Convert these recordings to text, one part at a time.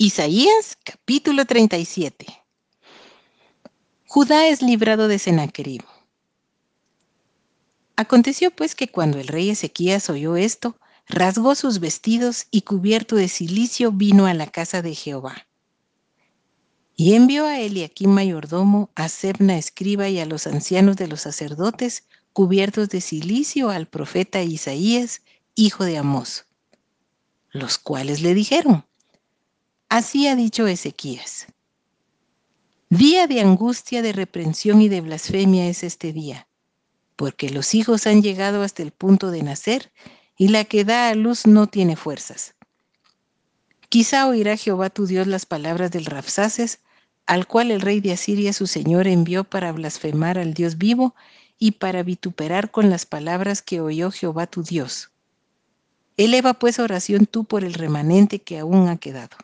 Isaías capítulo 37. Judá es librado de Sennacherib. Aconteció pues que cuando el rey Ezequías oyó esto, rasgó sus vestidos y cubierto de cilicio vino a la casa de Jehová. Y envió a Eliaquim mayordomo, a Sebna escriba y a los ancianos de los sacerdotes, cubiertos de cilicio al profeta Isaías, hijo de Amós, los cuales le dijeron, Así ha dicho Ezequías. Día de angustia, de reprensión y de blasfemia es este día, porque los hijos han llegado hasta el punto de nacer y la que da a luz no tiene fuerzas. Quizá oirá Jehová tu Dios las palabras del Rapsaces, al cual el rey de Asiria su señor envió para blasfemar al Dios vivo y para vituperar con las palabras que oyó Jehová tu Dios. Eleva pues oración tú por el remanente que aún ha quedado.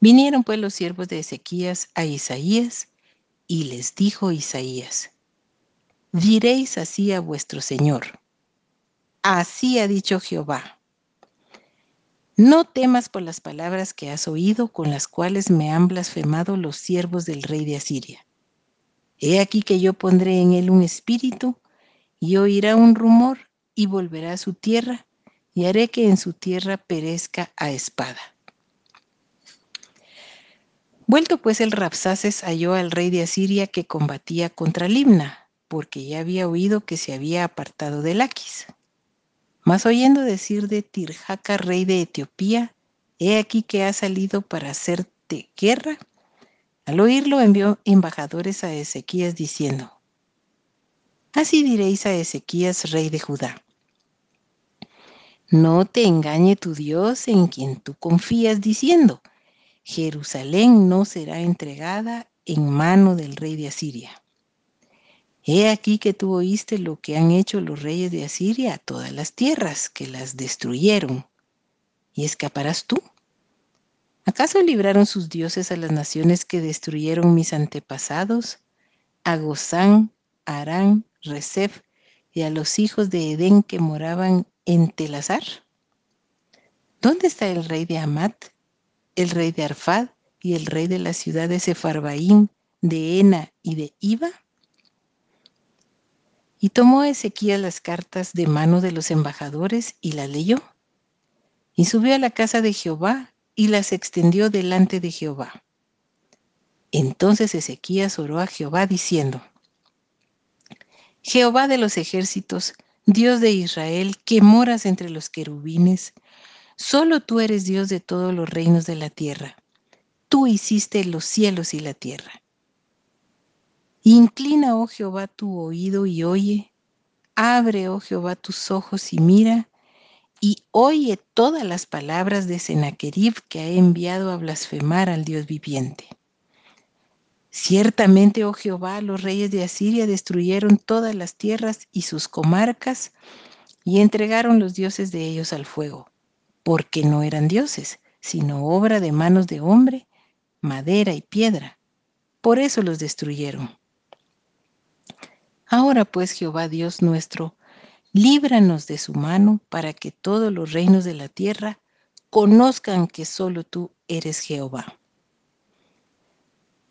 Vinieron pues los siervos de Ezequías a Isaías, y les dijo Isaías, diréis así a vuestro Señor, así ha dicho Jehová, no temas por las palabras que has oído con las cuales me han blasfemado los siervos del rey de Asiria. He aquí que yo pondré en él un espíritu, y oirá un rumor, y volverá a su tierra, y haré que en su tierra perezca a espada. Vuelto pues el Rapsaces halló al rey de Asiria que combatía contra Limna, porque ya había oído que se había apartado de Laquis. Mas oyendo decir de Tirjaca, rey de Etiopía, he aquí que ha salido para hacerte guerra, al oírlo envió embajadores a Ezequías diciendo, Así diréis a Ezequías, rey de Judá. No te engañe tu Dios en quien tú confías diciendo, Jerusalén no será entregada en mano del rey de Asiria. He aquí que tú oíste lo que han hecho los reyes de Asiria a todas las tierras, que las destruyeron. ¿Y escaparás tú? ¿Acaso libraron sus dioses a las naciones que destruyeron mis antepasados? A Gozán, Arán, Resef y a los hijos de Edén que moraban en Telazar. ¿Dónde está el rey de Amat el rey de Arfad y el rey de la ciudad de Sefarbaín, de Ena y de Iba? Y tomó Ezequías las cartas de mano de los embajadores y las leyó. Y subió a la casa de Jehová y las extendió delante de Jehová. Entonces Ezequías oró a Jehová diciendo, Jehová de los ejércitos, Dios de Israel, que moras entre los querubines, Solo tú eres Dios de todos los reinos de la tierra. Tú hiciste los cielos y la tierra. Inclina, oh Jehová, tu oído y oye. Abre, oh Jehová, tus ojos y mira. Y oye todas las palabras de Sennacherib que ha enviado a blasfemar al Dios viviente. Ciertamente, oh Jehová, los reyes de Asiria destruyeron todas las tierras y sus comarcas y entregaron los dioses de ellos al fuego porque no eran dioses, sino obra de manos de hombre, madera y piedra. Por eso los destruyeron. Ahora pues, Jehová Dios nuestro, líbranos de su mano para que todos los reinos de la tierra conozcan que solo tú eres Jehová.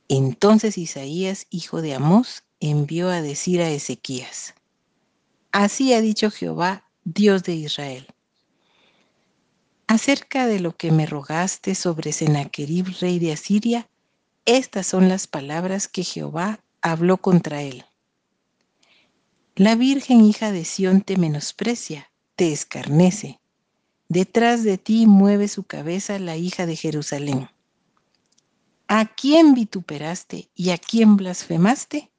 Entonces Isaías, hijo de Amós, envió a decir a Ezequías, Así ha dicho Jehová, Dios de Israel Acerca de lo que me rogaste sobre Sennacherib, rey de Asiria, estas son las palabras que Jehová habló contra él. La Virgen hija de Sión te menosprecia, te escarnece. Detrás de ti mueve su cabeza la hija de Jerusalén. ¿A quién vituperaste y a quién blasfemaste?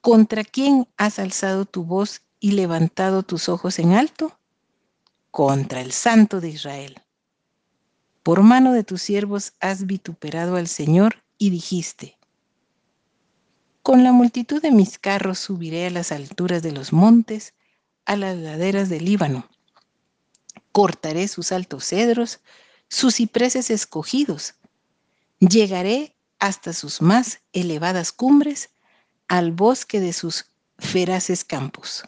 ¿Contra quién has alzado tu voz y levantado tus ojos en alto? Contra el Santo de Israel. Por mano de tus siervos has vituperado al Señor y dijiste, con la multitud de mis carros subiré a las alturas de los montes, a las laderas del Líbano. Cortaré sus altos cedros, sus cipreses escogidos. Llegaré hasta sus más elevadas cumbres, al bosque de sus feraces campos.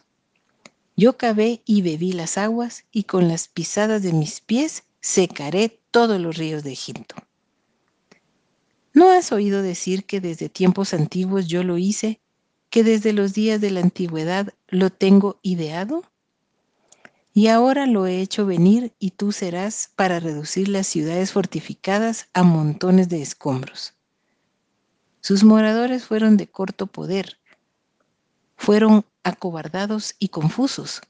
Yo cavé y bebí las aguas, y con las pisadas de mis pies secaré todos los ríos de Egipto. ¿No has oído decir que desde tiempos antiguos yo lo hice, que desde los días de la antigüedad lo tengo ideado? Y ahora lo he hecho venir y tú serás para reducir las ciudades fortificadas a montones de escombros. Sus moradores fueron de corto poder, fueron acobardados y confusos,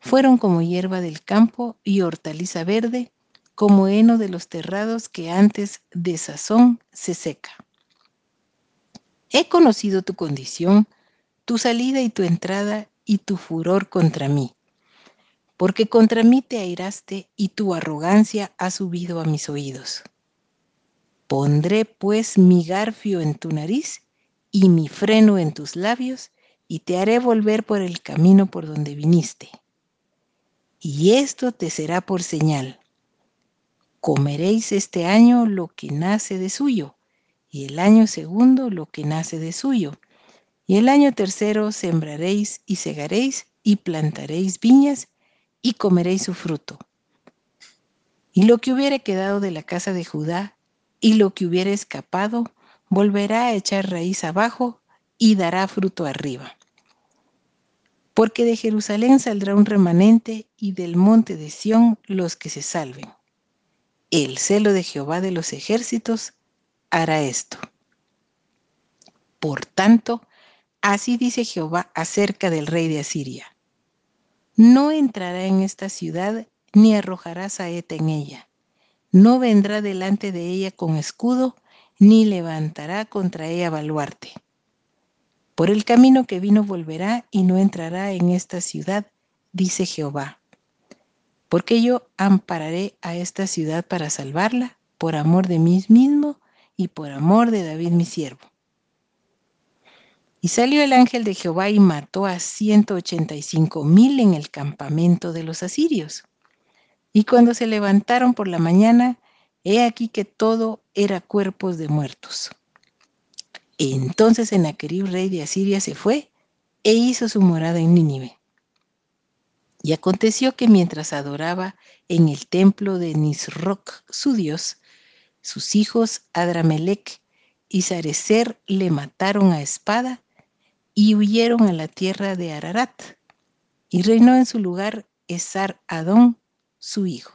fueron como hierba del campo y hortaliza verde, como heno de los terrados que antes de sazón se seca. He conocido tu condición, tu salida y tu entrada y tu furor contra mí, porque contra mí te airaste y tu arrogancia ha subido a mis oídos. Pondré pues mi garfio en tu nariz y mi freno en tus labios, y te haré volver por el camino por donde viniste. Y esto te será por señal comeréis este año lo que nace de suyo, y el año segundo lo que nace de suyo, y el año tercero sembraréis y segaréis y plantaréis viñas y comeréis su fruto. Y lo que hubiere quedado de la casa de Judá y lo que hubiere escapado, volverá a echar raíz abajo y dará fruto arriba. Porque de Jerusalén saldrá un remanente y del monte de Sión los que se salven el celo de Jehová de los ejércitos hará esto. Por tanto, así dice Jehová acerca del rey de Asiria. No entrará en esta ciudad ni arrojará saeta en ella. No vendrá delante de ella con escudo, ni levantará contra ella baluarte. Por el camino que vino volverá y no entrará en esta ciudad, dice Jehová porque yo ampararé a esta ciudad para salvarla, por amor de mí mismo y por amor de David mi siervo. Y salió el ángel de Jehová y mató a ciento ochenta y cinco mil en el campamento de los asirios. Y cuando se levantaron por la mañana, he aquí que todo era cuerpos de muertos. Entonces Sennacherib, rey de Asiria, se fue e hizo su morada en Nínive. Y aconteció que mientras adoraba en el templo de Nisroch, su dios, sus hijos Adramelech y Sarecer le mataron a espada y huyeron a la tierra de Ararat. Y reinó en su lugar Esar Adón, su hijo.